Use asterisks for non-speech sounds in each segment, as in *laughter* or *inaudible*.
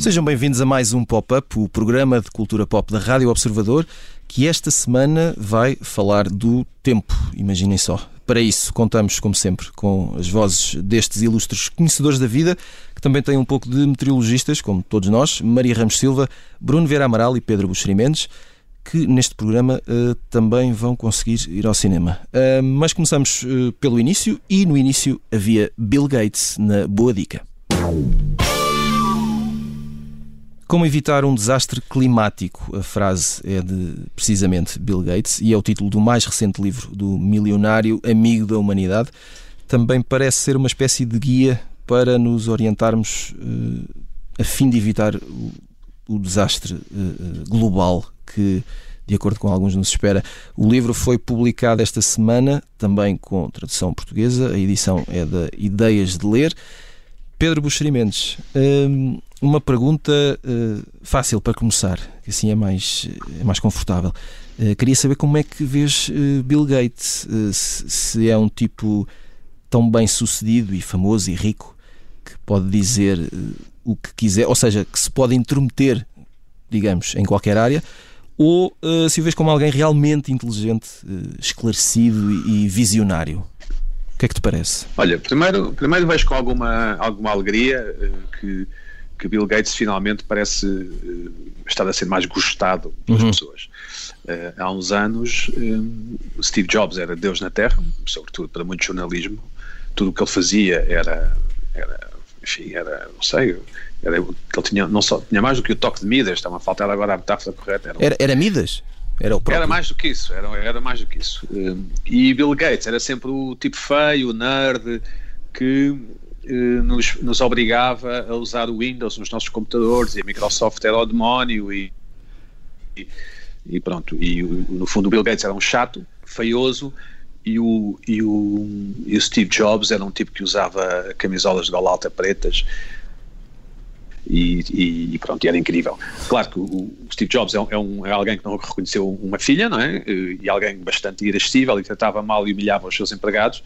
Sejam bem-vindos a mais um Pop-Up, o programa de cultura pop da Rádio Observador, que esta semana vai falar do tempo. Imaginem só. Para isso, contamos, como sempre, com as vozes destes ilustres conhecedores da vida, que também têm um pouco de meteorologistas, como todos nós, Maria Ramos Silva, Bruno Vieira Amaral e Pedro Buxeri Mendes, que neste programa uh, também vão conseguir ir ao cinema. Uh, mas começamos uh, pelo início, e no início havia Bill Gates na Boa Dica. Como evitar um desastre climático? A frase é de precisamente Bill Gates e é o título do mais recente livro do milionário amigo da humanidade. Também parece ser uma espécie de guia para nos orientarmos uh, a fim de evitar o, o desastre uh, global que, de acordo com alguns, nos espera. O livro foi publicado esta semana, também com tradução portuguesa. A edição é da Ideias de Ler. Pedro Buxeri Mendes, hum, uma pergunta fácil para começar, que assim é mais, é mais confortável. Queria saber como é que vês Bill Gates, se, é um tipo tão bem sucedido e famoso e rico que pode dizer o que quiser, ou seja, que se pode intrometer, digamos, em qualquer área, ou se o vês como alguém realmente inteligente, esclarecido e, e visionário. O que é que te parece? Olha, primeiro, primeiro vejo com alguma, alguma alegria que que Bill Gates finalmente parece uh, estar a ser mais gostado pelas uhum. pessoas. Uh, há uns anos, um, Steve Jobs era Deus na Terra, sobretudo para muito jornalismo. Tudo o que ele fazia era, era enfim, era, não sei, era, ele tinha, não só, tinha mais do que o toque de Midas, estava a faltar agora a metáfora correta. Era, era, era Midas? Era, era mais do que isso, era, era mais do que isso. Um, e Bill Gates era sempre o tipo feio, o nerd, que eh, nos, nos, obrigava a usar o Windows nos nossos computadores e a Microsoft era o demónio e, e, e pronto. E no fundo o Bill Gates era um chato, feioso e o, e o, e o Steve Jobs era um tipo que usava camisolas de gola alta pretas e, e, pronto, e era incrível. Claro que o, Steve Jobs é, é, um, é, alguém que não reconheceu uma filha, não é? E alguém bastante irascível e tratava mal e humilhava os seus empregados,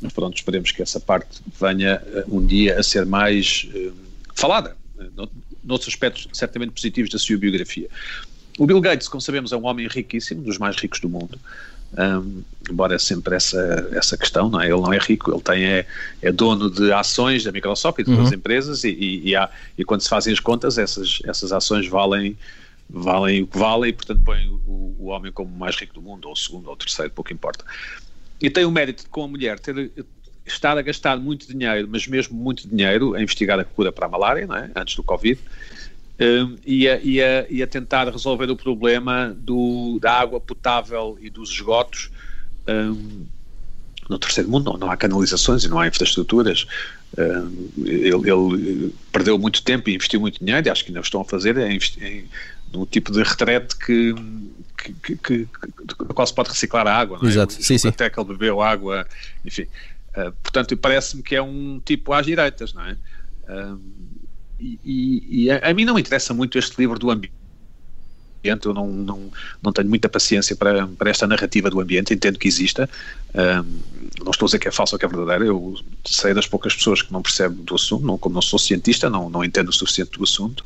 mas pronto, esperemos que essa parte venha eh, um dia a ser mais uh, falada, uh, noutros aspectos certamente positivos da sua biografia. O Bill Gates, como sabemos, é um homem riquíssimo, dos mais ricos do mundo, um, embora é sempre essa, essa questão, não é? ele não é rico, ele tem, é, é dono de ações da Microsoft e de outras uhum. empresas e, e, e, há, e quando se fazem as contas essas, essas ações valem valem o que valem e portanto põem o, o homem como o mais rico do mundo, ou o segundo ou o terceiro, pouco importa e tem o mérito de, com a mulher, ter, estar a gastar muito dinheiro, mas mesmo muito dinheiro, a investigar a cura para a malária, não é? antes do Covid, um, e, a, e, a, e, a, tentar resolver o problema do, da água potável e dos esgotos. Um, no terceiro mundo não, não, há canalizações e não há infraestruturas. Um, ele, ele, perdeu muito tempo e investiu muito dinheiro, e acho que ainda estão a fazer, é em, num tipo de retrete que, que, que, qual se pode reciclar a água. Não é? Exato, sim, sim. Até que ele bebeu água, enfim. Uh, portanto, parece-me que é um tipo às direitas, não é? Uh, e, e, a, a, mim não interessa muito este livro do ambiente. Eu não, não, não tenho muita paciência para, para esta narrativa do ambiente, entendo que exista. Uh, não estou a dizer que é falso ou que é verdadeiro, eu sei das poucas pessoas que não percebem do assunto, não, como não sou cientista, não, não entendo o suficiente do assunto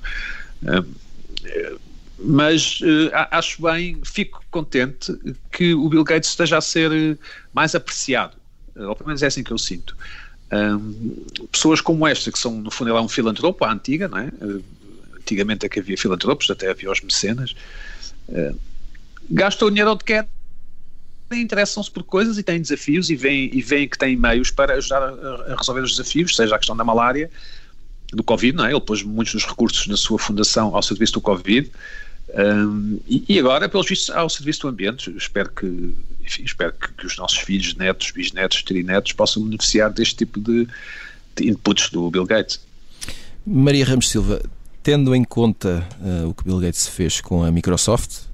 mas uh, acho bem, fico contente que o Bill Gates esteja a ser eh, mais apreciado, uh, ou pelo menos é assim que eu sinto. Um, pessoas como esta, que são, no fundo, ela é um filantropo, a antiga, não é? Uh, antigamente é que havia filantropos, até havia os mecenas, gastam o dinheiro onde quer, interessam-se por coisas e têm desafios e veem, e veem que têm meios para ajudar a, a resolver os desafios, seja a questão da malária, do Covid, não é? Ele pôs muitos dos recursos da sua fundação ao serviço do Covid, um, e, e, agora, pelos vistos, ao serviço do ambiente, espero que, enfim, espero que, que, os nossos filhos, netos, bisnetos, trinetos possam beneficiar deste tipo de, de inputs do Bill Gates. Maria Ramos Silva, tendo em conta uh, o que Bill Gates fez com a Microsoft,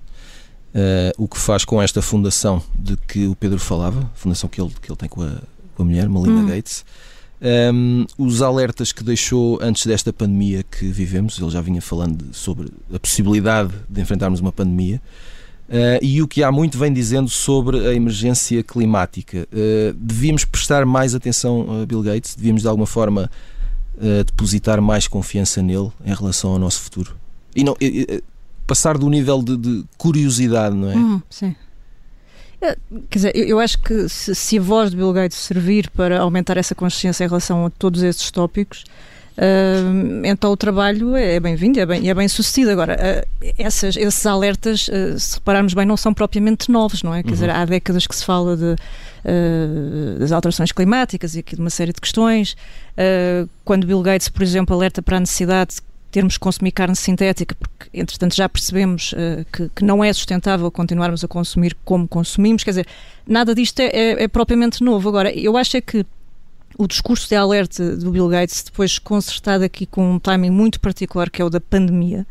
uh, o que faz com esta fundação de que o Pedro falava, fundação que ele, que ele tem com a, com a mulher, Melinda hum. Gates, Um, os alertas que deixou antes desta pandemia que vivemos, ele já vinha falando sobre a possibilidade de enfrentarmos uma pandemia, uh, e o que há muito vem dizendo sobre a emergência climática. Uh, devíamos prestar mais atenção a Bill Gates, devíamos de alguma forma uh, depositar mais confiança nele em relação ao nosso futuro. E não passar do nível de, de curiosidade, não é? Hum, sim. Quer dizer, eu, acho que se, se, a voz de Bill Gates servir para aumentar essa consciência em relação a todos esses tópicos, Uh, então o trabalho é bem-vindo é bem, é bem sucedido. Agora, uh, essas, esses alertas, uh, se repararmos bem, não são propriamente novos, não é? Quer uhum. dizer, há décadas que se fala de, das alterações climáticas e aqui de uma série de questões. quando Bill Gates, por exemplo, alerta para a necessidade termos que consumir carne sintética, porque entretanto já percebemos uh, que, que, não é sustentável continuarmos a consumir como consumimos. Quer dizer, nada disto é, é, é propriamente novo. Agora, eu acho é que o discurso de alerta do Bill Gates, depois consertado aqui com um timing muito particular, que é o da pandemia,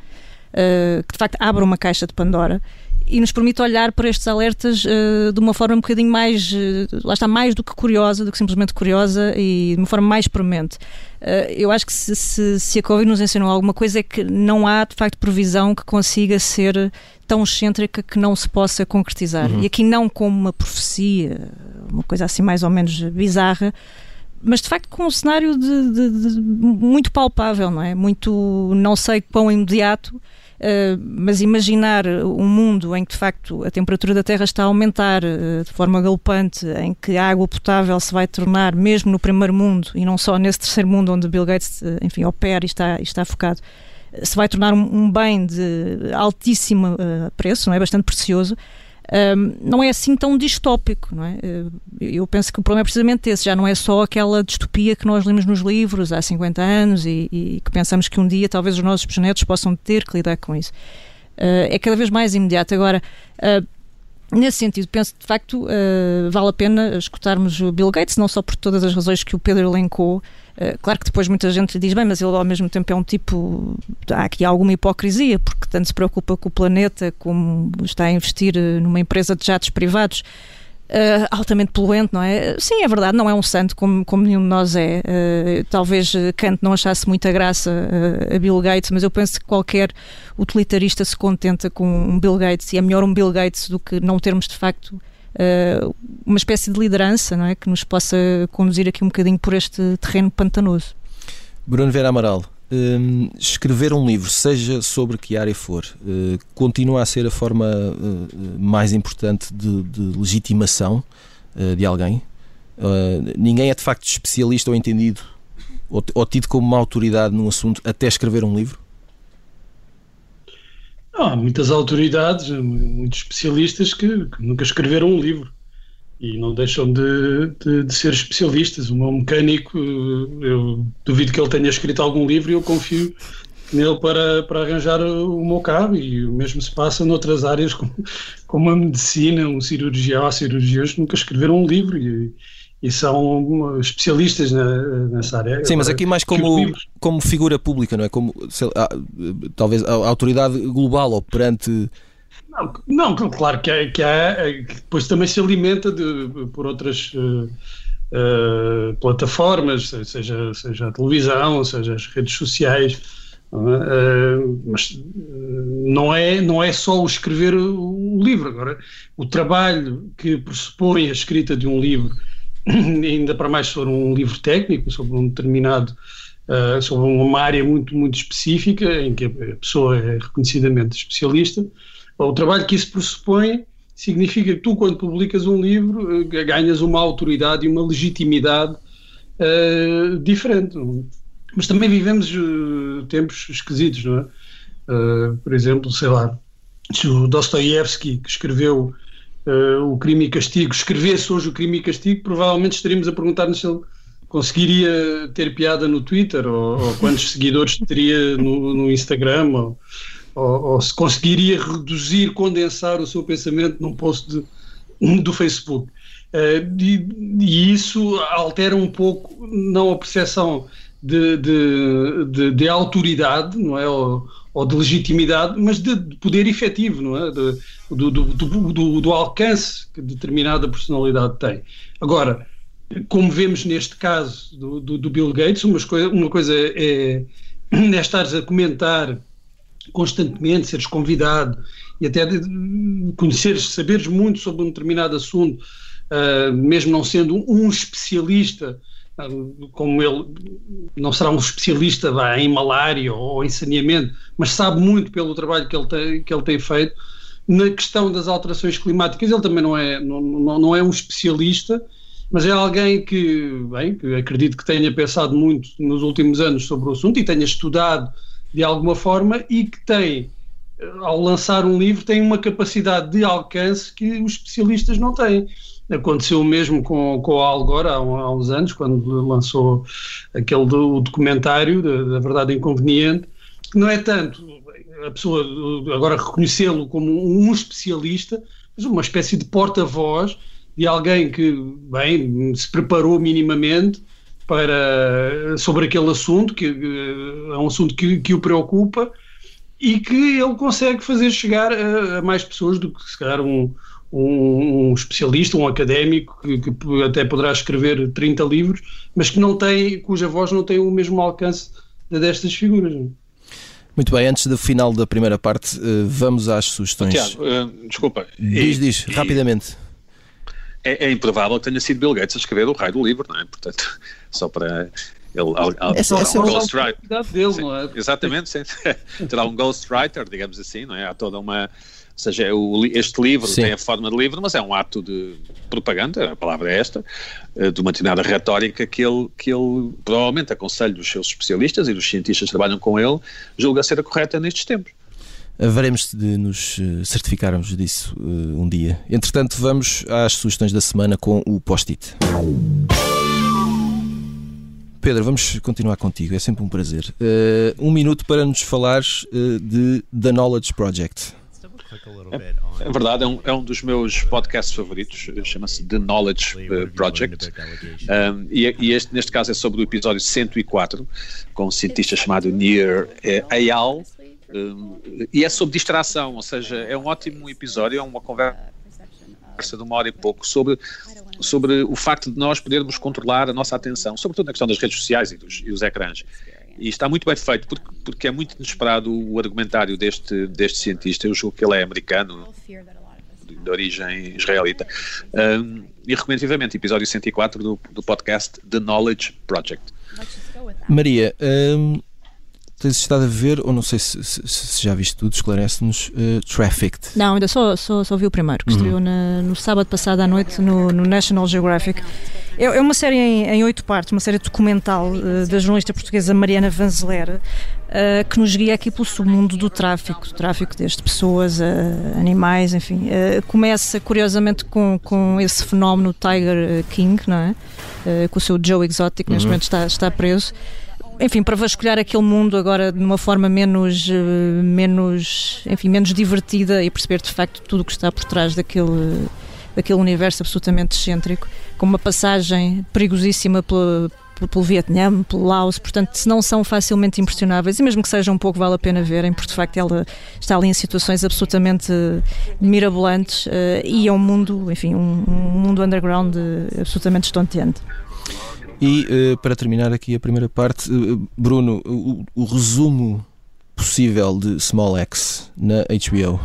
uh, que de facto abre uma caixa de Pandora e nos permite olhar para estes alertas uh, de uma forma um bocadinho mais, uh, lá está, mais do que curiosa, do que simplesmente curiosa e de uma forma mais premente. Uh, eu acho que se, se, se, a Covid nos ensinou alguma coisa é que não há, de facto, previsão que consiga ser tão excêntrica que não se possa concretizar. Uhum. E aqui não como uma profecia, uma coisa assim mais ou menos bizarra, mas de facto com um cenário de, de, de muito palpável, não é? Muito, não sei quão imediato, Uh, mas imaginar um mundo em que de facto a temperatura da Terra está a aumentar uh, de forma galopante, em que a água potável se vai tornar, mesmo no primeiro mundo e não só nesse terceiro mundo onde Bill Gates, uh, enfim, opera e está, e está focado, se vai tornar um, um bem de altíssimo preço, não é? Bastante precioso não é assim tão distópico, não é? Eh, eu penso que o problema é precisamente esse, já não é só aquela distopia que nós lemos nos livros há 50 anos e, e que pensamos que um dia talvez os nossos bisnetos possam ter que lidar com isso. Uh, é cada vez mais imediato. Agora, uh, Nesse sentido, penso que de facto uh, vale a pena escutarmos o Bill Gates, não só por todas as razões que o Pedro elencou, Uh, claro que depois muita gente lhe diz, bem, mas ele ao mesmo tempo é um tipo. Há aqui alguma hipocrisia, porque tanto se preocupa com o planeta como está a investir uh, numa empresa de jatos privados. Uh, altamente poluente, não é? Sim, é verdade, não é um santo como, como nenhum de nós é. Uh, talvez Kant não achasse muita graça uh, a Bill Gates, mas eu penso que qualquer utilitarista se contenta com um Bill Gates e é melhor um Bill Gates do que não termos de facto uma espécie de liderança não é? que nos possa conduzir aqui um bocadinho por este terreno pantanoso. Bruno Vera Amaral, um, escrever um livro, seja sobre que área for, uh, continua a ser a forma uh, mais importante de, de legitimação de alguém? ninguém é de facto especialista ou entendido ou, ou tido como uma autoridade num assunto até escrever um livro? há muitas autoridades, muitos especialistas que, que, nunca escreveram um livro e não deixam de, de, de, ser especialistas. O meu mecânico, eu duvido que ele tenha escrito algum livro e eu confio nele para, para arranjar o meu carro e o mesmo se passa noutras áreas como, como a medicina, um cirurgião, há cirurgiões que nunca escreveram um livro e, e são especialistas na, nessa área. Sim, mas aqui mais como, como figura pública, não é? Como lá, talvez a autoridade global ou perante. Não, não claro que, é, que, é, que depois também se alimenta de, por outras uh, uh, plataformas, seja, seja a televisão, seja as redes sociais. Uh, mas não é, não é só o escrever o livro. Agora, o trabalho que pressupõe a escrita de um livro *coughs* ainda para mais sobre um livro técnico, sobre um determinado, uh, sobre uma área muito, muito específica, em que a pessoa é reconhecidamente especialista, o trabalho que isso pressupõe significa que tu, quando publicas um livro, uh, ganhas uma autoridade e uma legitimidade uh, diferente. Mas também vivemos tempos esquisitos, não é? por exemplo, sei lá, o Dostoiévski, que escreveu uh, o crime e castigo, escrevesse hoje o crime e castigo, provavelmente estaríamos a perguntar-nos se ele conseguiria ter piada no Twitter ou, ou quantos *laughs* seguidores teria no, no Instagram ou, ou, ou, se conseguiria reduzir, condensar o seu pensamento num post de, do Facebook. Uh, e, e, isso altera um pouco, não a percepção de, de, de, de autoridade, não é? Ou, ou de legitimidade, mas de, poder efetivo, não é? Do, do, do, do, alcance que determinada personalidade tem. Agora, como vemos neste caso do, Bill Gates, uma coisa, uma coisa é, é *coughs* estares a comentar constantemente, seres convidado e até conheceres, saberes muito sobre um determinado assunto, uh, mesmo não sendo um especialista, uh, como ele não será um especialista bah, em malária ou em saneamento, mas sabe muito pelo trabalho que ele tem, que ele tem feito. Na questão das alterações climáticas, ele também não é, não, não, não é um especialista, mas é alguém que, bem, que acredito que tenha pensado muito nos últimos anos sobre o assunto e tenha estudado de alguma forma e que tem, ao lançar um livro, tem uma capacidade de alcance que os especialistas não têm. Aconteceu o mesmo com, com a Al Gore há, há uns anos, quando lançou aquele do, documentário da, da Verdade Inconveniente, que não é tanto a pessoa agora reconhecê-lo como um especialista, mas uma espécie de porta-voz de alguém que, bem, se preparou minimamente para, sobre aquele assunto, que é um assunto que, que o preocupa e que ele consegue fazer chegar a, a mais pessoas do que, se calhar, um, um, um especialista, um académico, que, que, até poderá escrever 30 livros, mas que não tem, cuja voz não tem o mesmo alcance destas figuras. Muito bem, antes do final da primeira parte, eh, vamos às sugestões. Tiago, uh, desculpa. Diz, diz, e, rapidamente é, é, improvável que tenha sido Bill Gates a escrever o raio do livro, não é? Portanto, só para ele, essa, essa um ghostwriter. Dele, não é? Exatamente, sim. *laughs* terá um ghostwriter, digamos assim, não é? Há toda uma. Ou seja, o, este livro sim. tem a forma de livro, mas é um ato de propaganda, a palavra é esta, eh, de uma determinada retórica que ele, que ele provavelmente aconselha os seus especialistas e dos cientistas que trabalham com ele, julga ser a correta nestes tempos. Veremos de nos eh, certificarmos disso uh, um dia. Entretanto, vamos às sugestões da semana com o post-it. Pedro, vamos continuar contigo, é sempre um prazer. Uh, um minuto para nos falares uh, de The Knowledge Project. É, é verdade, é um, é um dos meus podcasts favoritos, chama-se The Knowledge Project. Um, e, e este, neste caso é sobre o episódio 104, com um cientista chamado Nir Ayal e é sobre distração, ou seja, é um ótimo episódio, é uma conversa de uma hora e pouco sobre, sobre o facto de nós podermos controlar a nossa atenção, sobretudo na questão das redes sociais e dos, e os ecrãs. E está muito bem feito, porque, porque é muito inesperado o argumentário deste, deste cientista. Eu julgo que ele é americano, de origem israelita. Um, e recomendo vivamente episódio 104 do, do podcast The Knowledge Project. Maria, um, tens estado a ver, ou não sei se, se, se já viste tudo, esclarece-nos, uh, Trafficked. Não, ainda só, só, só vi o primeiro, que uhum. estreou no sábado passado à noite no, no National Geographic. É, é uma série em, em, oito partes, uma série documental uh, da jornalista portuguesa Mariana Vanzeler, uh, que nos guia aqui pelo submundo do tráfico, do tráfico desde pessoas, a animais, enfim. começa, curiosamente, com, com esse fenómeno Tiger King, não é? com o seu Joe Exotic, neste uhum. momento está, está preso enfim, para vasculhar aquele mundo agora de uma forma menos, eh, menos, enfim, menos divertida e perceber de facto tudo o que está por trás daquele, daquele universo absolutamente excêntrico, com uma passagem perigosíssima pela, pelo Vietnã, pelo Laos, portanto, se não são facilmente impressionáveis, e mesmo que seja um pouco, vale a pena verem, porque de facto ela está ali em situações absolutamente mirabolantes uh, e é um mundo, enfim, um, um mundo underground absolutamente estonteante. E uh, para terminar aqui a primeira parte, uh, Bruno, o, o, resumo possível de Small X na HBO.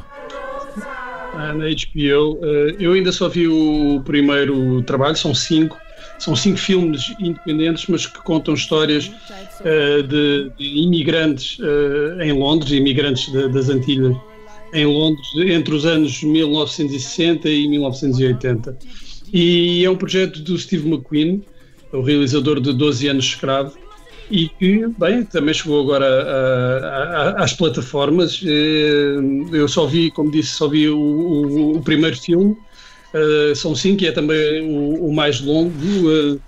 Ah, na HBO, eh, eu ainda só vi o primeiro trabalho, são cinco. São cinco filmes independentes, mas que contam histórias de, imigrantes em Londres, imigrantes das Antilhas em Londres, entre os anos 1960 e 1980. E é um projeto do Steve McQueen, o realizador de 12 anos escravo, e que, bem, também chegou agora às plataformas. Eh, eu só vi, como disse, só vi o, o, o primeiro filme, uh, são cinco, e é também o, o mais longo. Uh,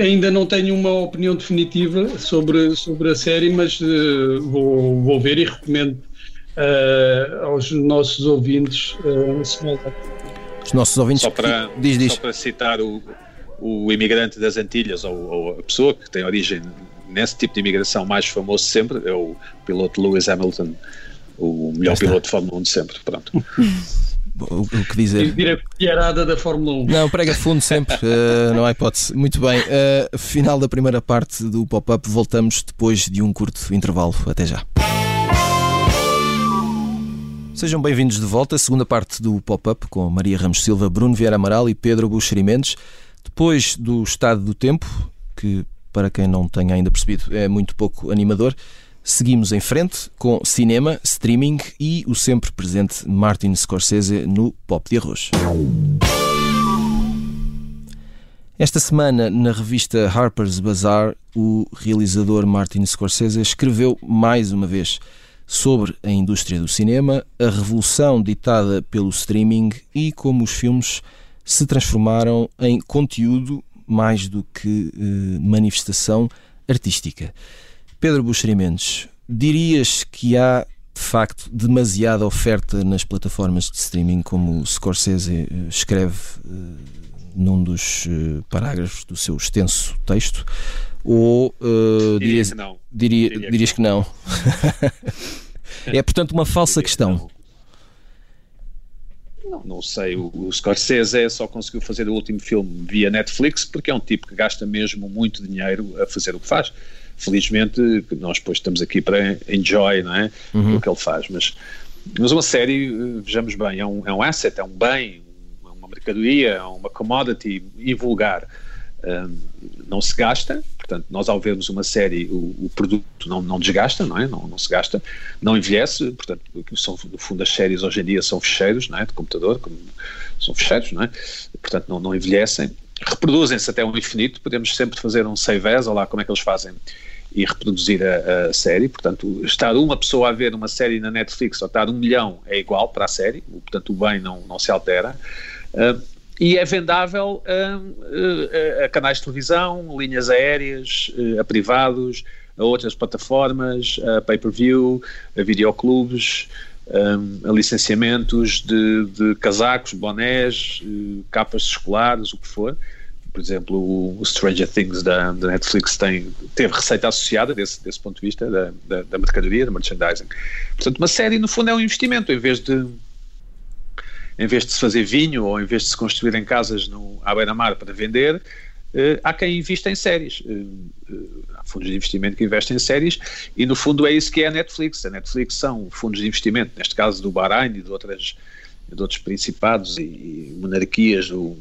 ainda não tenho uma opinião definitiva sobre, sobre a série, mas uh, vou, vou ver e recomendo aos nossos ouvintes. Os nossos ouvintes. Só para, diz, diz. Só para citar o, o imigrante das Antilhas, ou, ou, a pessoa que tem origem nesse tipo de imigração mais famoso sempre, é o piloto Lewis Hamilton, o melhor piloto de Fórmula 1 de sempre. Pronto. *laughs* o, o que dizer. Vir a colherada da Fórmula 1. Não, prega fundo sempre, uh, não há hipótese. Muito bem, uh, final da primeira parte do pop-up, voltamos depois de um curto intervalo. Até já. Sejam bem-vindos de volta, segunda parte do pop-up com Maria Ramos Silva, Bruno Vieira Amaral e Pedro Buxerimentos. Depois do estado do tempo, que para quem não tenha ainda percebido é muito pouco animador, Seguimos em frente com cinema, streaming e o sempre presente Martin Scorsese no Pop de Arroz. Esta semana, na revista Harper's Bazaar, o realizador Martin Scorsese escreveu mais uma vez sobre a indústria do cinema, a revolução ditada pelo streaming e como os filmes se transformaram em conteúdo mais do que eh, manifestação artística. Pedro Buxerimentos, dirias que há de facto demasiada oferta nas plataformas de streaming, como o Scorsese eh, escreve uh, num dos parágrafos do seu extenso texto? Ou diria dirias, que não. Diria, diria dirias que não? *laughs* é portanto uma falsa questão. Não, não sei, o, o Scorsese só conseguiu fazer o último filme via Netflix porque é um tipo que gasta mesmo muito dinheiro a fazer o que faz felizmente nós depois estamos aqui para enjoy não é? Uhum. o que ele faz, mas, mas uma série, vejamos bem, é um, é um asset, é um bem, uma mercadoria, é uma commodity invulgar. Não se gasta, portanto, nós ao vermos uma série, o, o produto não, não desgasta, não é? Não, não, se gasta, não envelhece, portanto, são, no fundo as séries hoje em dia são fecheiros, não é? De computador, como, são fecheiros, não é? Portanto, não, não envelhecem, reproduzem-se até um infinito, podemos sempre fazer um save as, lá como é que eles fazem e reproduzir a, a, série. Portanto, estar uma pessoa a ver uma série na Netflix ou estar um milhão é igual para a série, portanto, o bem não, não se altera. Uh, e é vendável a, a, canais de televisão, linhas aéreas, a privados, a outras plataformas, a pay-per-view, a videoclubes, a licenciamentos de, de casacos, bonés, eh, capas escolares, o que for por exemplo, o Stranger Things da, da, Netflix tem, teve receita associada desse, desse ponto de vista da, da, da, mercadoria, da merchandising. Portanto, uma série, no fundo, é um investimento, em vez de em vez de se fazer vinho ou em vez de se construir em casas no, à beira-mar para vender, eh, há quem invista em séries. Eh, eh, há fundos de investimento que investem em séries e, no fundo, é isso que é a Netflix. A Netflix são fundos de investimento, neste caso do Bahrein e de outras de outros principados e, e monarquias do,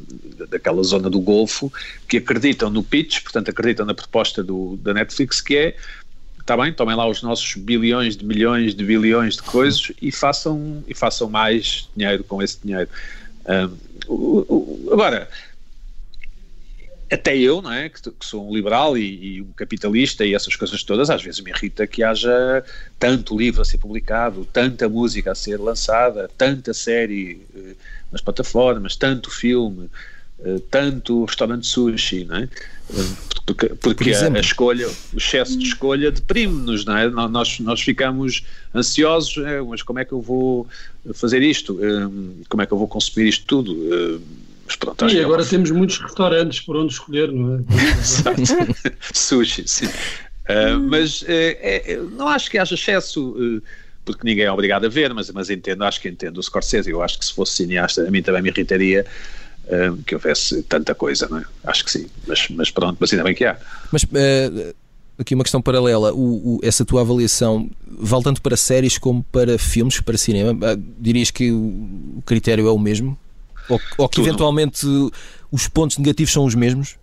daquela zona do Golfo que acreditam no pitch, portanto acreditam na proposta do, da Netflix que é está bem, tomem lá os nossos bilhões de milhões de bilhões de coisas e façam, e façam mais dinheiro com esse dinheiro. Um, agora, até eu, não é, que, que sou um liberal e, e, um capitalista e essas coisas todas, às vezes me irrita que haja tanto livro a ser publicado, tanta música a ser lançada, tanta série eh, nas plataformas, tanto filme, tanto restaurante sushi, não é? Eh, porque, porque Por a, a, escolha, o excesso de escolha deprime-nos, não é? Nós, nós ficamos ansiosos, é, mas como é que eu vou fazer isto? Como é que eu vou consumir isto tudo? Mas pronto, e é agora é uma... temos muitos restaurantes por onde escolher, não é? *laughs* Sushi, sim. Uh, mas uh, é, não acho que haja excesso, uh, porque ninguém é obrigado a ver, mas, mas entendo, acho que entendo o Scorsese. Eu acho que se fosse cineasta, a mim também me irritaria que houvesse tanta coisa, não é? Acho que sim, mas, mas pronto, mas ainda bem que há. Mas aqui uma questão paralela: o, o, essa tua avaliação vale tanto para séries como para filmes, para cinema? dirias que o critério é o mesmo? Ou, ou que Tudo. eventualmente os pontos negativos são os mesmos?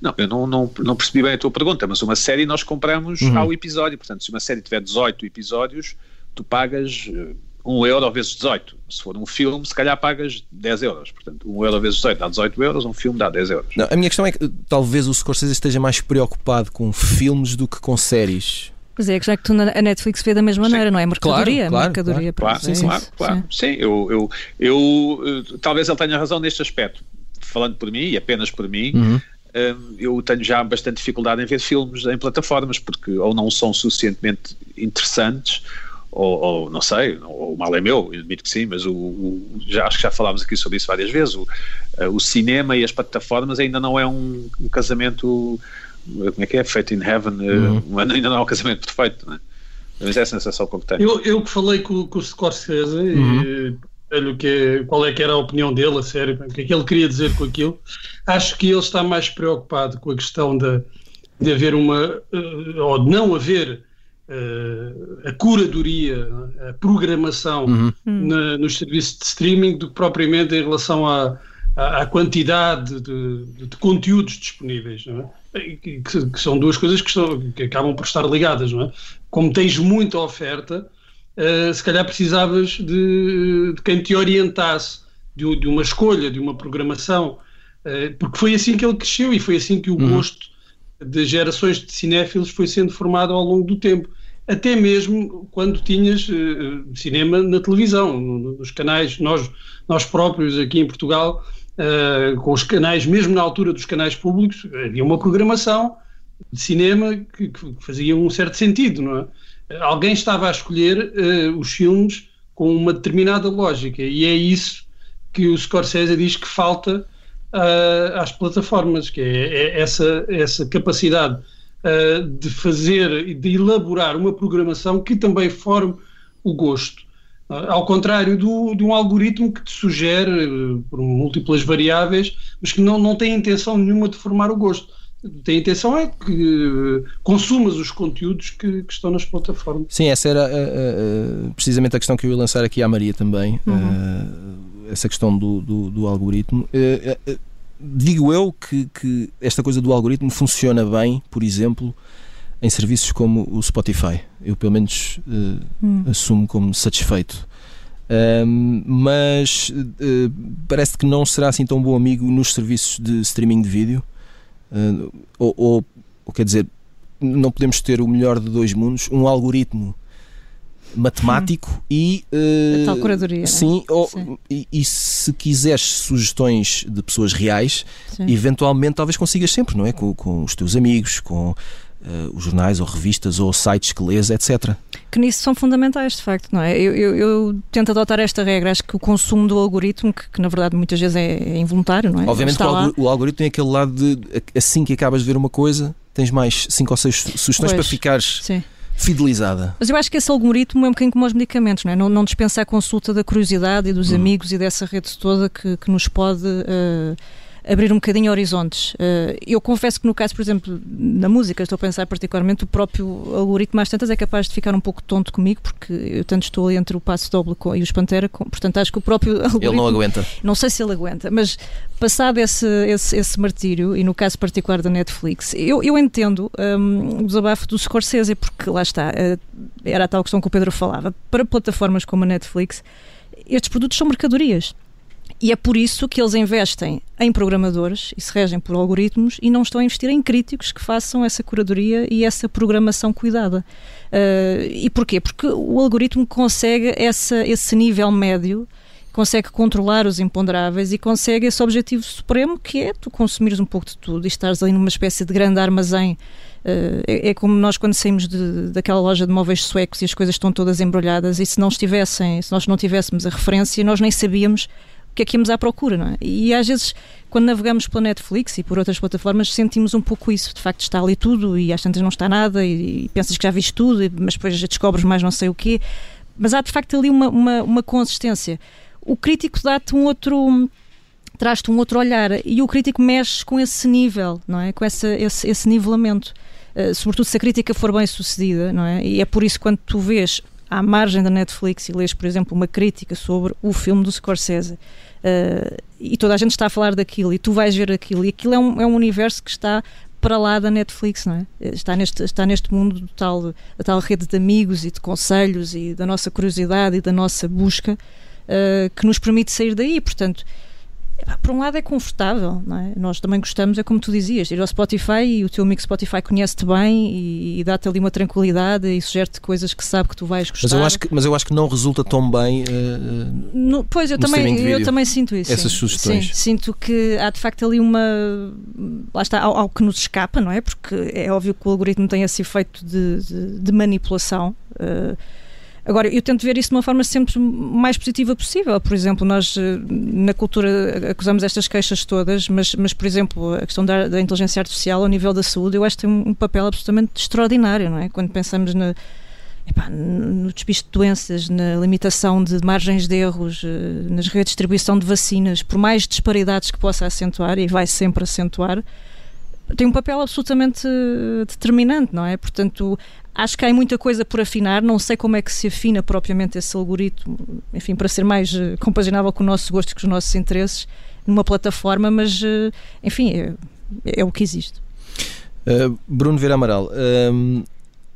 Não, eu não, não, não, percebi bem a tua pergunta, mas uma série nós compramos uhum. ao episódio. Portanto, se uma série tiver 18 episódios, tu pagas 1 eh, euro vezes 18. Se for um filme, se calhar pagas 10 euros. Portanto, 1 euro vezes 18 dá 18 euros, um filme dá 10 euros. Não, a minha questão é que talvez o Scorsese esteja mais preocupado com filmes do que com séries. Pois é, já que tu na Netflix vê da mesma maneira, não é? Mercadoria, claro, mercadoria claro, para claro, claro, claro. Sim, sim eu, eu, eu, eh, talvez ele tenha razão neste aspecto. Falando por mim, e apenas por mim, uhum. Eh, eu tenho já bastante dificuldade em ver filmes em plataformas, porque ou não são suficientemente interessantes, ou, ou, não sei, ou o mal é meu, eu admito que sim, mas o, o, já acho que já falámos aqui sobre isso várias vezes. O, eh, o cinema e as plataformas ainda não é um, um casamento como é que é? Feito in Heaven, uhum. *laughs* ainda não é o casamento perfeito, não é? Mas é a sensação que eu tenho. Eu, eu que falei com, com o Scorsese, uhum. o que, qual é que era a opinião dele, a sério, o que é que ele queria dizer com aquilo. Acho que ele está mais preocupado com a questão de, de haver uma, ou de não haver uh, a curadoria, a programação uhum. na, nos serviços de streaming do que propriamente em relação à, à, à quantidade de, de, de, conteúdos disponíveis, é? que, que, são duas coisas que, estão, que, acabam por estar ligadas. Não é? Como tens muita oferta, uh, se calhar precisavas de, de quem te orientasse de, de, uma escolha, de uma programação, uh, porque foi assim que ele cresceu e foi assim que o uhum. gosto de gerações de cinéfilos foi sendo formado ao longo do tempo até mesmo quando tinhas uh, cinema na televisão, nos canais, nós, nós próprios aqui em Portugal, uh, com os canais, mesmo na altura dos canais públicos, havia uma programação de cinema que, que fazia um certo sentido, não é? Alguém estava a escolher uh, os filmes com uma determinada lógica e é isso que o Scorsese diz que falta às plataformas, que é, é essa, essa capacidade uh, de fazer e de elaborar uma programação que também forme o gosto. Uh, ao contrário do, de um algoritmo que te sugere uh, por múltiplas variáveis, mas que não, não tem intenção nenhuma de formar o gosto tem a intenção é que consumas os conteúdos que, que, estão nas plataformas. Sim, essa era uh, uh, precisamente a questão que eu ia lançar aqui à Maria também, uhum. uh, essa questão do, do, do algoritmo digo eu que, que esta coisa do algoritmo funciona bem, por exemplo, em serviços como o Spotify. Eu, pelo menos, uh, hum. assumo como satisfeito. Um, mas uh, parece que não será assim tão bom amigo nos serviços de streaming de vídeo. Uh, ou, ou, ou, quer dizer, não podemos ter o melhor de dois mundos. Um algoritmo matemático hum. e uh, a tal curadoria sim, ou, sim. E, e, se quiseres sugestões de pessoas reais sim. eventualmente talvez consigas sempre não é? Com, com os teus amigos com uh, os jornais ou revistas ou sites que lês etc que nisso são fundamentais de facto não é? Eu, eu, eu tento adotar esta regra. Acho que o consumo do algoritmo que, que na verdade muitas vezes é, é involuntário não é? Obviamente que o, o algoritmo tem aquele lado de assim que acabas de ver uma coisa tens mais cinco ou seis sugestões pois, para ficares sim fidelizada. Mas eu acho que esse algoritmo é um bocadinho como os medicamentos, não é? Não, não dispensa a consulta da curiosidade e dos hum. amigos e dessa rede toda que, que nos pode. Uh, abrir um bocadinho horizontes. Uh, eu confesso que no caso, por exemplo, na música, estou a pensar particularmente, o próprio algoritmo às tantas é capaz de ficar um pouco tonto comigo, porque eu tanto estou ali entre o Passo Doble e os Pantera, portanto acho que o próprio algoritmo... Ele não aguenta. Não sei se ele aguenta, mas passado esse, esse, esse martírio, e no caso particular da Netflix, eu, eu entendo um, o desabafo do Scorsese, porque lá está, uh, era a tal questão que o Pedro falava, para plataformas como a Netflix, estes produtos são mercadorias. E é por isso que eles investem em programadores e se regem por algoritmos e não estão a investir em críticos que façam essa curadoria e essa programação cuidada. Uh, e porquê? Porque o algoritmo consegue essa, esse nível médio consegue controlar os imponderáveis e consegue esse objetivo supremo que é tu consumires um pouco de tudo e estares ali numa espécie de grande armazém. Uh, é, é, como nós quando saímos de, daquela loja de móveis suecos e as coisas estão todas embrulhadas e se não estivessem, se nós não tivéssemos a referência, nós nem sabíamos que é que íamos à procura, não é? E às vezes, quando navegamos pela Netflix e por outras plataformas, sentimos um pouco isso. De facto, está ali tudo e às tantas não está nada e, e pensas que já viste tudo, mas depois descobres mais não sei o quê. Mas há, de facto, ali uma, uma, uma consistência. O crítico dá-te um outro traz-te um outro olhar e o crítico mexe com esse nível, não é? Com essa, esse, esse nivelamento. Uh, sobretudo se a crítica for bem sucedida, não é? E é por isso que quando tu vês à margem da Netflix e lês, por exemplo, uma crítica sobre o filme do Scorsese uh, e toda a gente está a falar daquilo e tu vais ver aquilo e aquilo é um, é um universo que está para lá da Netflix, não é? Está neste, está neste mundo do tal, da tal rede de amigos e de conselhos e da nossa curiosidade e da nossa busca uh, que nos permite sair daí. Portanto, por um lado é confortável, é? nós também gostamos, é como tu dizias, ir ao Spotify e o teu amigo Spotify conhece-te bem e, e dá-te ali uma tranquilidade e sugere-te coisas que sabe que tu vais gostar. Mas eu acho que, mas eu acho que não resulta tão bem. Uh, no, pois, eu também, eu também sinto isso. Essas sim. sugestões. Sim, sinto que há de facto ali uma. Lá está, algo que nos escapa, não é? Porque é óbvio que o algoritmo tem esse efeito de, de, de manipulação. Uh, Agora, eu tento ver isso de uma forma sempre mais positiva possível. Por exemplo, nós eh, na cultura acusamos estas queixas todas, mas, mas por exemplo, a questão da, da inteligência artificial ao nível da saúde, eu acho que tem um, papel absolutamente extraordinário, não é? Quando pensamos na, epá, no despiste de doenças, na limitação de margens de erros, eh, na redistribuição de vacinas, por mais disparidades que possa acentuar, e vai sempre acentuar, tem um papel absolutamente eh, determinante, não é? Portanto, acho que há muita coisa por afinar, não sei como é que se afina propriamente esse algoritmo, enfim, para ser mais eh, compaginável com o nosso gosto e com os nossos interesses numa plataforma, mas, enfim, é, é o que existe. Uh, Bruno Vera Amaral, uh,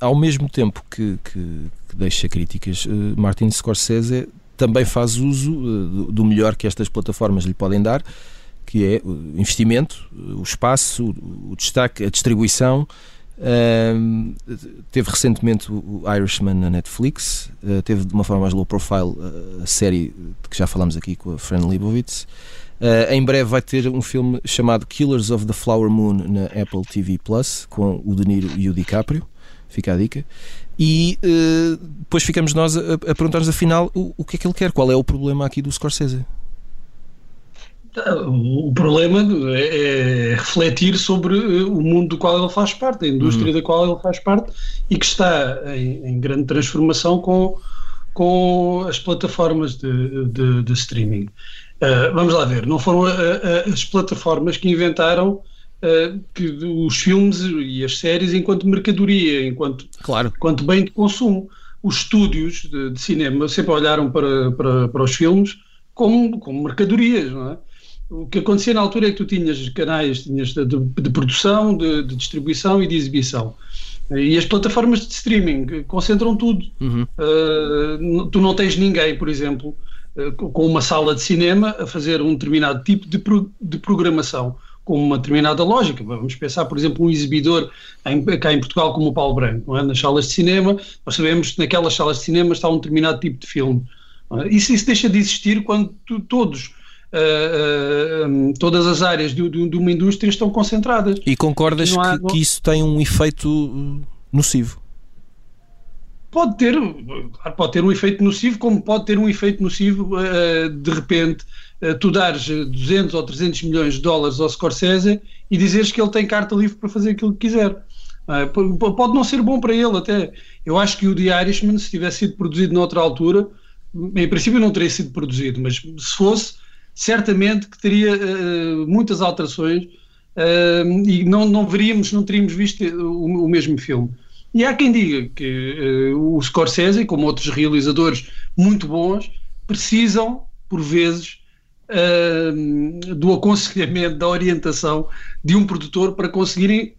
ao mesmo tempo que, que, que deixa críticas, uh, Martin Scorsese também faz uso do, do, melhor que estas plataformas lhe podem dar, que é o investimento, o espaço, o, destaque, a distribuição. teve recentemente o Irishman na Netflix, teve de uma forma mais low profile a série de que já falámos aqui com a Fran Lebowitz. Uh, em breve vai ter um filme chamado Killers of the Flower Moon na Apple TV Plus, com o De Niro e o DiCaprio. Fica a dica. E depois ficamos nós a, a perguntar-nos afinal o, o que é que ele quer, qual é o problema aqui do Scorsese. O problema é, é refletir sobre eh, o mundo do qual ele faz parte, a indústria uhum. da qual ele faz parte e que está em, em grande transformação com, com as plataformas de, de, de streaming. Uh, vamos lá ver, não foram uh, uh, as plataformas que inventaram que os filmes e as séries enquanto mercadoria, enquanto, claro. enquanto bem de consumo. Os estúdios de, de cinema sempre olharam para, para, para, os filmes como, como mercadorias, não é? O que acontecia na altura é que tu tinhas canais tinhas de, de, produção, de, de, distribuição e de exibição. E as plataformas de streaming concentram tudo. Uhum. Uh, tu não tens ninguém, por exemplo, eh, com uma sala de cinema a fazer um determinado tipo de, pro, de programação, com uma determinada lógica. Vamos pensar, por exemplo, um exibidor em, cá em Portugal como o Paulo Branco, é? nas salas de cinema, nós sabemos que naquelas salas de cinema está um determinado tipo de filme. É? Isso, isso, deixa de existir quando tu, todos Uh, todas as áreas de, de, de, uma indústria estão concentradas. E concordas há, que, que, isso tem um efeito nocivo? pode ter, pode ter um efeito nocivo, como pode ter um efeito nocivo uh, de repente uh, tu dares 200 ou 300 milhões de dólares ao Scorsese e dizeres que ele tem carta livre para fazer aquilo que quiser. Uh, pode não ser bom para ele até. Eu acho que o The Irishman, se tivesse sido produzido noutra altura, em princípio não teria sido produzido, mas se fosse, certamente que teria muitas alterações e não, não veríamos, não teríamos visto o, o mesmo filme. E há quem diga que uh, o Scorsese, como outros realizadores muito bons, precisam, por vezes, uh, do aconselhamento, da orientação de um produtor para conseguirem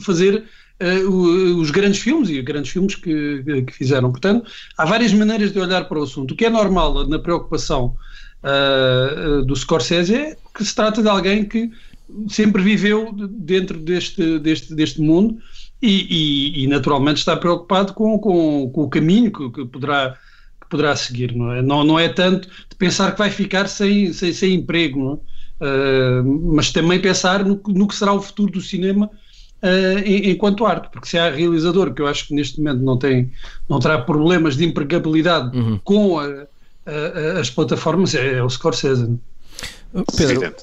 fazer uh, os grandes filmes e os grandes filmes que, que, fizeram. Portanto, há várias maneiras de olhar para o assunto. O que é normal na preocupação do Scorsese é que se trata de alguém que sempre viveu dentro deste, deste, deste mundo e, e, e, naturalmente está preocupado com, com, com o caminho que, que, poderá, que poderá seguir. Não é? Não, não é tanto de pensar que vai ficar sem, sem, sem emprego, uh, mas também pensar no, no, que será o futuro do cinema uh, enquanto arte, porque se há realizador que eu acho que neste momento não, tem, não terá problemas de empregabilidade uhum. com a, as plataformas, é, é o Scorsese. Pedro,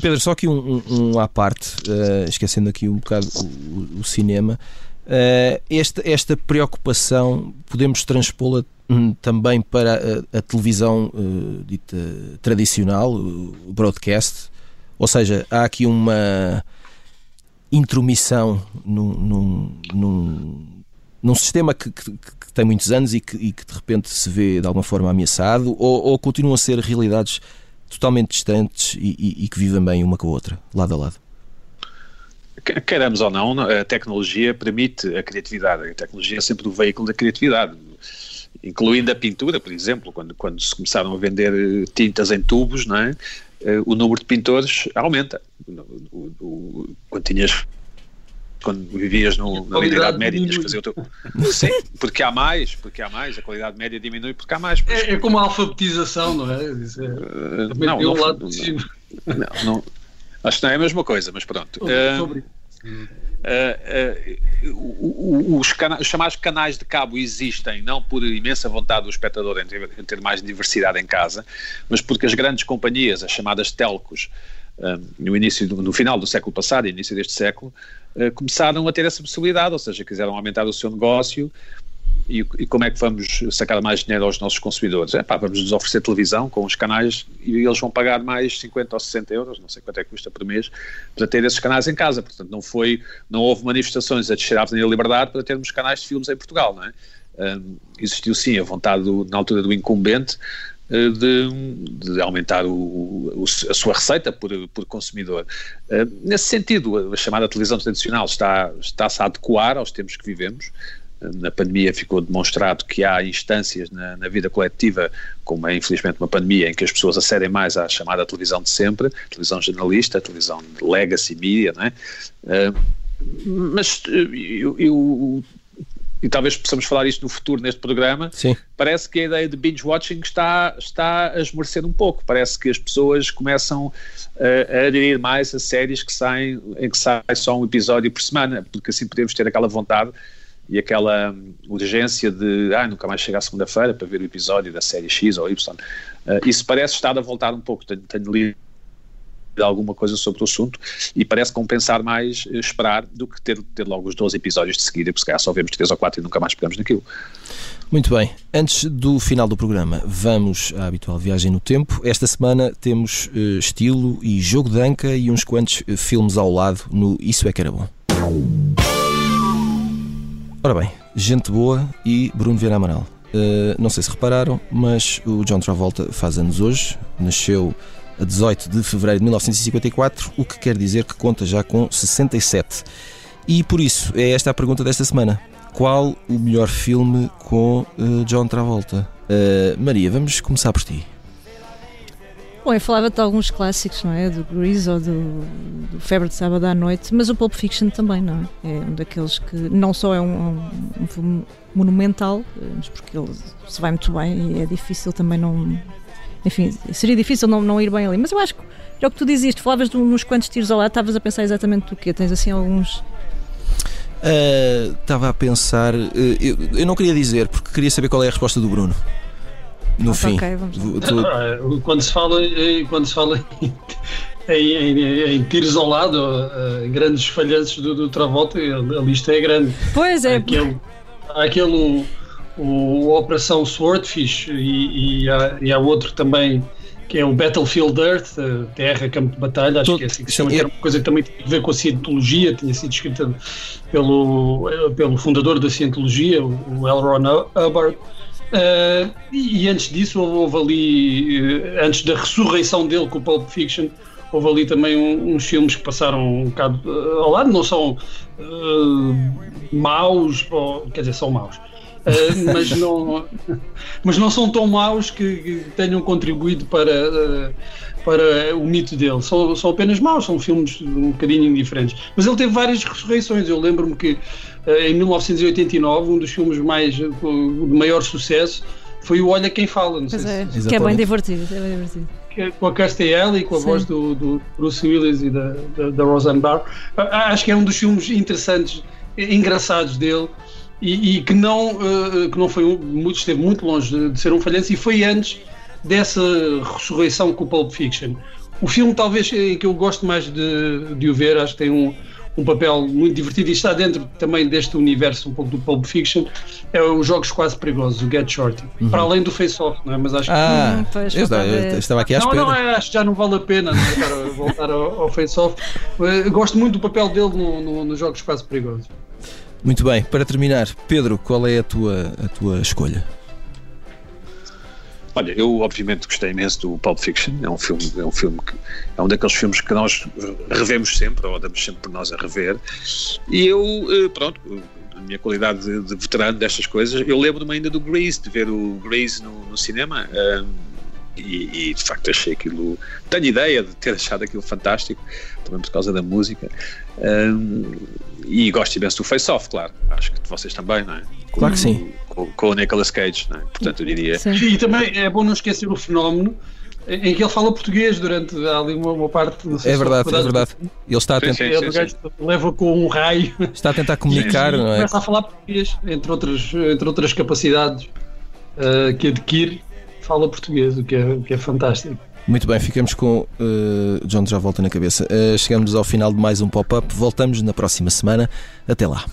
Pedro, só aqui um, um, um à parte, uh, esquecendo aqui um bocado o, o cinema, uh, esta, esta preocupação podemos transpô-la um, também para a, a televisão uh, dita tradicional, o broadcast, ou seja, há aqui uma intromissão num, num, num, num sistema que, que, que, tem muitos anos e que, e que, de repente se vê de alguma forma ameaçado, ou, ou continuam a ser realidades totalmente distantes e, e, e que vivem bem uma com a outra, lado a lado. Queremos ou não, a tecnologia permite a criatividade. A tecnologia é sempre o veículo da criatividade incluindo a pintura, por exemplo, quando, quando se começaram a vender eh, tintas em tubos, não é? Eh, o número de pintores aumenta. Quando tinhas quando vivias no, na Idade Média tinhas que fazer o teu. Sim, porque há mais, porque há mais, a qualidade média diminui porque há mais. É, é, como a alfabetização, não é? Isso é uh, não, não, lado não, de não, acho que não é a mesma coisa, mas pronto. Sobre, uh, Uh, uh, os, cana os, chamados canais de cabo existem não por imensa vontade do espectador em ter, em ter, mais diversidade em casa, mas porque as grandes companhias, as chamadas telcos, no início, do, no final do século passado, início deste século, uh, começaram a ter essa possibilidade, ou seja, quiseram aumentar o seu negócio e, e, como é que vamos sacar mais dinheiro aos nossos consumidores? É pá, vamos nos oferecer televisão com os canais e eles vão pagar mais 50 ou 60 euros, não sei quanto é que custa por mês, para ter esses canais em casa. Portanto, não foi, não houve manifestações a descer a Avenida Liberdade para termos canais de filmes em Portugal, não é? Um, existiu sim a vontade do, na altura do incumbente eh, de, de, aumentar o, o, a sua receita por, por consumidor. Uh, nesse sentido, a chamada televisão tradicional está, está-se a adequar aos tempos que vivemos. Na pandemia ficou demonstrado que há instâncias na, na, vida coletiva, como é infelizmente uma pandemia, em que as pessoas acedem mais à chamada televisão de sempre, televisão jornalista, televisão legacy media, não é? Uh, mas eu, eu, e talvez possamos falar isto no futuro neste programa, Sim. parece que a ideia de binge watching está, está a esmorecer um pouco. Parece que as pessoas começam a, a aderir mais a séries que saem, em que sai só um episódio por semana, porque assim podemos ter aquela vontade e aquela urgência de ah, nunca mais chegar à segunda-feira para ver o episódio da série X ou Y. Uh, isso parece estar a voltar um pouco. Tenho, tenho lido alguma coisa sobre o assunto e parece compensar mais eh, esperar do que ter, ter logo os 12 episódios de seguida, porque se calhar só vemos 3 ou 4 e nunca mais pegamos naquilo. Muito bem, antes do final do programa, vamos à habitual viagem no tempo. Esta semana temos uh, estilo e jogo de anca e uns quantos filmes ao lado no Isso é que era bom. Ora bem, gente boa e Bruno Vieira Amaral. Uh, não sei se repararam, mas o John Travolta faz anos hoje, nasceu a 18 de fevereiro de 1954, o que quer dizer que conta já com 67. E por isso é esta a pergunta desta semana. Qual o melhor filme com uh, John Travolta? Uh, Maria, vamos começar por ti. Bom, eu falava de alguns clássicos, não é? Do Grease ou do, do Febre de Sábado à Noite, mas o Pulp Fiction também, não é? É um daqueles que não só é um, um, um filme monumental, mas porque ele se vai muito bem e é difícil também não. Enfim, seria difícil não, não ir bem ali, mas eu acho que é o que tu dizias, falavas de uns quantos tiros ao lado, estavas a pensar exatamente do quê? Tens assim alguns. Estava uh, a pensar. Uh, eu, eu não queria dizer, porque queria saber qual é a resposta do Bruno no fim. Okay, vamos ah, quando se fala, quando se fala *laughs* em, em, em tiros ao lado, em grandes falhanços do, do Travolta, a lista é grande. Pois é. Aquele, aquele o, o Operação Swordfish e, e, há, e há outro também que é o Battlefield Earth, Terra, Campo de Batalha, acho Todo, que é assim que se chama, é... uma coisa que também tem a ver com a cientologia, tinha sido escrita pelo, pelo fundador da cientologia, o L. Ron Hubbard, Uh, e, antes disso houve ali, uh, antes da ressurreição dele com o Pulp Fiction, houve ali também um, uns filmes que passaram um bocado uh, ao lado, não são maus, ou, quer dizer, são maus. Mas, não, mas não são tão maus que, que tenham contribuído para, para o mito dele. São, são apenas maus, são filmes um bocadinho indiferentes. Mas ele teve várias ressurreições. Eu lembro-me que eh, em 1989, um dos filmes mais, de maior sucesso foi o Olha Quem Fala. Não sei é, se... que é bem divertido. É bem divertido. É com a Kirstie Alley, com a Sim. voz do, do, Bruce Willis e da, da, da Roseanne Barr. Acho que é um dos filmes interessantes, engraçados dele. E, e que não uh, que não foi muito esteve muito longe de, de ser um falhanço e foi antes dessa ressurreição com o Pulp Fiction. O filme, talvez, em que eu gosto mais de, de o ver, acho que tem um, um papel muito divertido e está dentro também deste universo um pouco do Pulp Fiction, é os Jogos Quase Perigosos, o Get Shorty. Uhum. Para além do Face Off, não é? Mas acho ah, que. Ah, eu, eu, estava aqui à espera. Não, não, é, acho que já não vale a pena é? voltar ao, ao Face Off. Gosto muito do papel dele nos no, no Jogos Quase Perigosos. Muito bem, para terminar, Pedro, qual é a tua, a tua escolha? Olha, eu obviamente gostei imenso do Pulp Fiction, é um filme, é um filme que é um daqueles filmes que nós revemos sempre, ou damos sempre por nós a rever, e eu, eh, pronto, a minha qualidade de, de veterano destas coisas, eu lembro-me ainda do Grease, de ver o Grease no, no cinema, um, e, e, de facto achei aquilo. Tenho ideia de ter *laughs* achado aquilo fantástico, também por causa da música. Um, e gosto imenso do Face Off, claro. Acho que vocês também, não é? Claro que sim. Com, com o Nicolas Cage, não é? Portanto, eu diria. Sim. E também é bom não esquecer o fenómeno em que ele fala português durante ali uma, uma parte. é verdade, é verdade. Ele está a tentar. Ele leva com um raio. Está a tentar comunicar, não é? Começa a falar português, entre outras, entre outras capacidades uh, que adquire, fala português, o que é, o que é fantástico. Muito bem, ficamos com. Uh, John já volta na cabeça. Uh, chegamos ao final de mais um pop-up. Voltamos na próxima semana. Até lá.